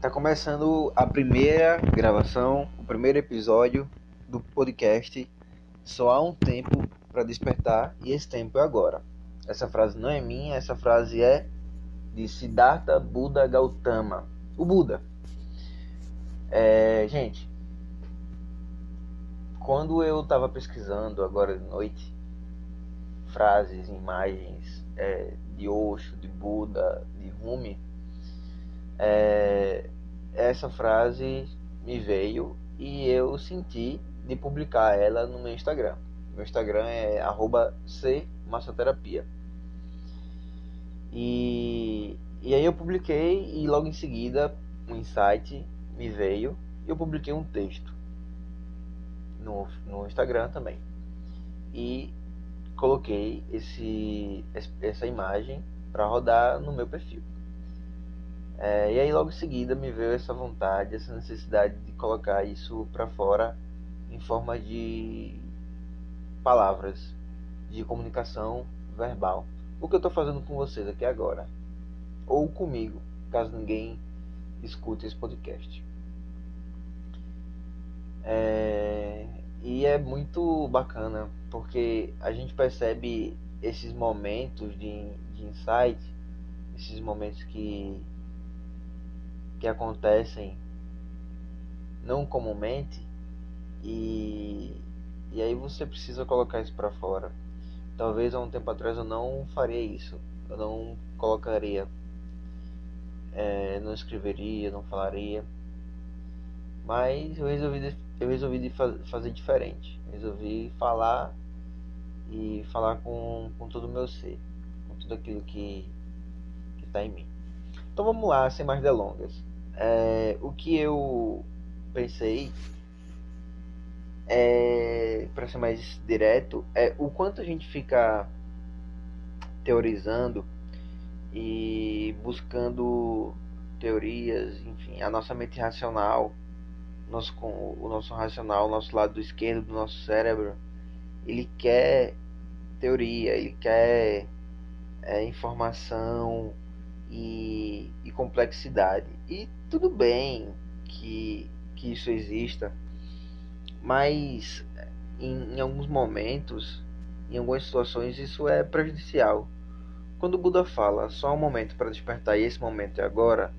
Tá começando a primeira gravação, o primeiro episódio do podcast. Só há um tempo para despertar e esse tempo é agora. Essa frase não é minha, essa frase é de Siddhartha Buddha Gautama, o Buda. É, gente, quando eu estava pesquisando agora de noite frases, imagens é, de Osho, de Buda, de Rumi, é, essa frase me veio e eu senti de publicar ela no meu Instagram. Meu Instagram é @cmassoterapia. E, e aí eu publiquei e logo em seguida um insight me veio e eu publiquei um texto no, no Instagram também. E coloquei esse, essa imagem para rodar no meu perfil. É, e aí logo em seguida me veio essa vontade, essa necessidade de colocar isso para fora em forma de palavras, de comunicação verbal. O que eu estou fazendo com vocês aqui agora, ou comigo, caso ninguém escute esse podcast. É, e é muito bacana porque a gente percebe esses momentos de, de insight, esses momentos que, que acontecem não comumente e, e aí você precisa colocar isso para fora. Talvez há um tempo atrás eu não faria isso, eu não colocaria, é, não escreveria, não falaria, mas eu resolvi, eu resolvi fazer diferente, resolvi falar e falar com, com todo o meu ser, com tudo aquilo que está em mim. Então vamos lá, sem mais delongas. É, o que eu pensei, é, para ser mais direto, é o quanto a gente fica teorizando e buscando teorias, enfim, a nossa mente racional, nosso, o nosso racional, o nosso lado esquerdo do nosso cérebro, ele quer teoria, ele quer é, informação e, e, complexidade. E tudo bem que, que isso exista, mas em, em alguns momentos, em algumas situações, isso é prejudicial. Quando o Buda fala só um momento para despertar e esse momento é agora,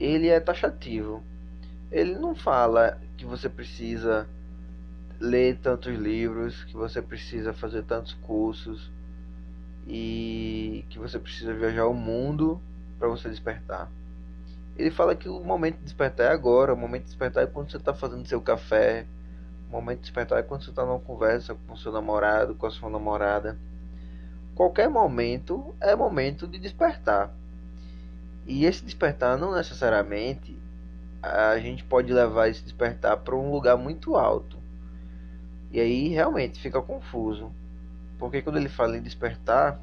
ele é taxativo. Ele não fala que você precisa ler tantos livros, que você precisa fazer tantos cursos e que você precisa viajar o mundo para você despertar. Ele fala que o momento de despertar é agora, o momento de despertar é quando você está fazendo seu café, o momento de despertar é quando você está numa conversa com seu namorado, com a sua namorada. Qualquer momento é momento de despertar. E esse despertar não necessariamente a gente pode levar esse despertar para um lugar muito alto. E aí realmente fica confuso. Porque quando ele fala em despertar,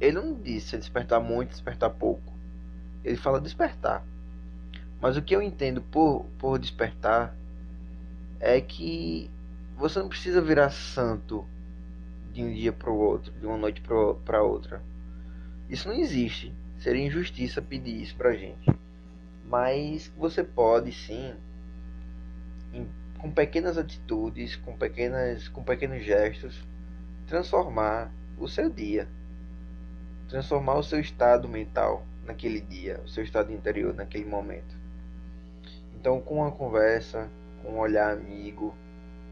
ele não diz se é despertar muito, despertar pouco. Ele fala despertar. Mas o que eu entendo por, por despertar é que você não precisa virar santo de um dia para o outro, de uma noite para outra. Isso não existe. Seria injustiça pedir isso pra gente. Mas você pode sim com pequenas atitudes, com, pequenas, com pequenos gestos, transformar o seu dia, transformar o seu estado mental naquele dia, o seu estado interior naquele momento. Então, com uma conversa, com um olhar amigo,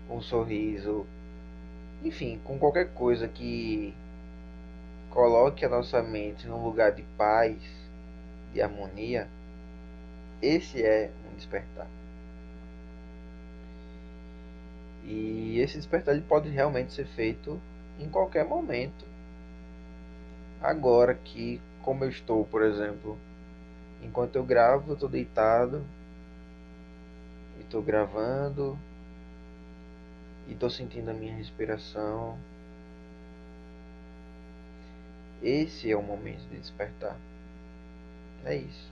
com um sorriso, enfim, com qualquer coisa que coloque a nossa mente num lugar de paz, de harmonia, esse é um despertar. E esse despertar ele pode realmente ser feito em qualquer momento. Agora que, como eu estou, por exemplo, enquanto eu gravo, eu estou deitado e estou gravando e estou sentindo a minha respiração. Esse é o momento de despertar. É isso.